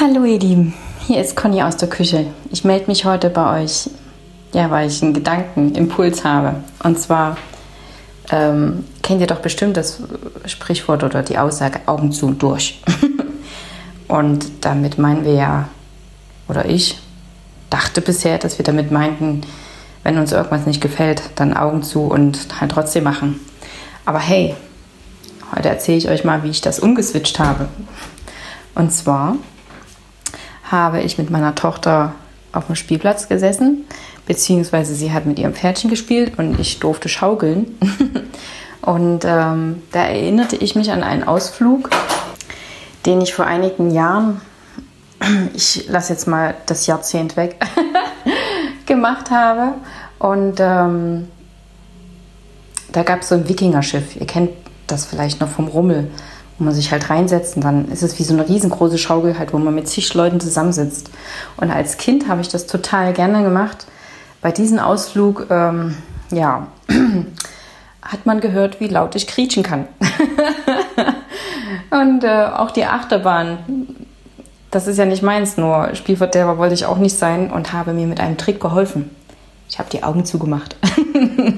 Hallo ihr Lieben, hier ist Conny aus der Küche. Ich melde mich heute bei euch, ja, weil ich einen Gedankenimpuls habe. Und zwar ähm, kennt ihr doch bestimmt das Sprichwort oder die Aussage Augen zu und durch. und damit meinen wir ja, oder ich dachte bisher, dass wir damit meinten, wenn uns irgendwas nicht gefällt, dann Augen zu und halt trotzdem machen. Aber hey, heute erzähle ich euch mal, wie ich das umgeswitcht habe. Und zwar habe ich mit meiner Tochter auf dem Spielplatz gesessen, beziehungsweise sie hat mit ihrem Pferdchen gespielt und ich durfte schaukeln. und ähm, da erinnerte ich mich an einen Ausflug, den ich vor einigen Jahren, ich lasse jetzt mal das Jahrzehnt weg, gemacht habe. Und ähm, da gab es so ein Wikingerschiff. Ihr kennt das vielleicht noch vom Rummel wo man sich halt reinsetzt und dann ist es wie so eine riesengroße Schaukel halt, wo man mit zig Leuten zusammensitzt. Und als Kind habe ich das total gerne gemacht. Bei diesem Ausflug, ähm, ja, hat man gehört, wie laut ich quietschen kann. und äh, auch die Achterbahn, das ist ja nicht meins, nur Spielverderber wollte ich auch nicht sein und habe mir mit einem Trick geholfen. Ich habe die Augen zugemacht.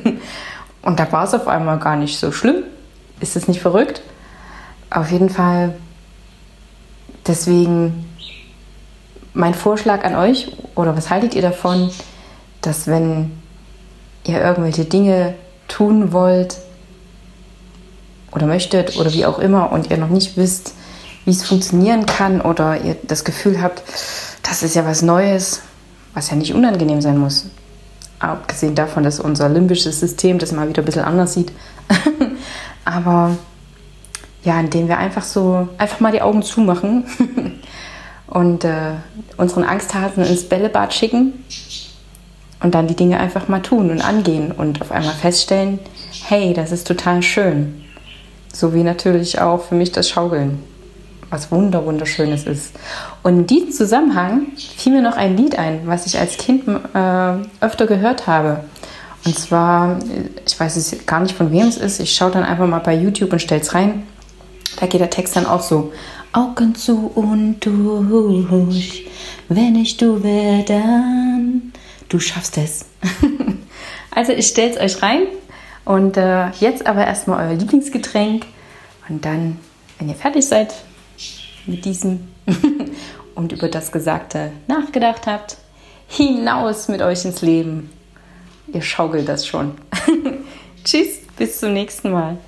und da war es auf einmal gar nicht so schlimm. Ist das nicht verrückt? Auf jeden Fall deswegen mein Vorschlag an euch, oder was haltet ihr davon, dass wenn ihr irgendwelche Dinge tun wollt oder möchtet oder wie auch immer und ihr noch nicht wisst, wie es funktionieren kann oder ihr das Gefühl habt, das ist ja was Neues, was ja nicht unangenehm sein muss. Abgesehen davon, dass unser limbisches System das mal wieder ein bisschen anders sieht. Aber ja, indem wir einfach so, einfach mal die Augen zumachen und äh, unseren Angsthasen ins Bällebad schicken und dann die Dinge einfach mal tun und angehen und auf einmal feststellen, hey, das ist total schön. So wie natürlich auch für mich das Schaukeln, was wunder wunderschönes ist. Und in diesem Zusammenhang fiel mir noch ein Lied ein, was ich als Kind äh, öfter gehört habe. Und zwar, ich weiß es gar nicht von wem es ist, ich schaue dann einfach mal bei YouTube und stelle es rein. Da geht der Text dann auch so. Augen zu und durch, wenn ich du wäre, dann du schaffst es. also ich stell's euch rein und äh, jetzt aber erstmal euer Lieblingsgetränk und dann, wenn ihr fertig seid mit diesem und über das Gesagte nachgedacht habt, hinaus mit euch ins Leben. Ihr schaukelt das schon. Tschüss, bis zum nächsten Mal.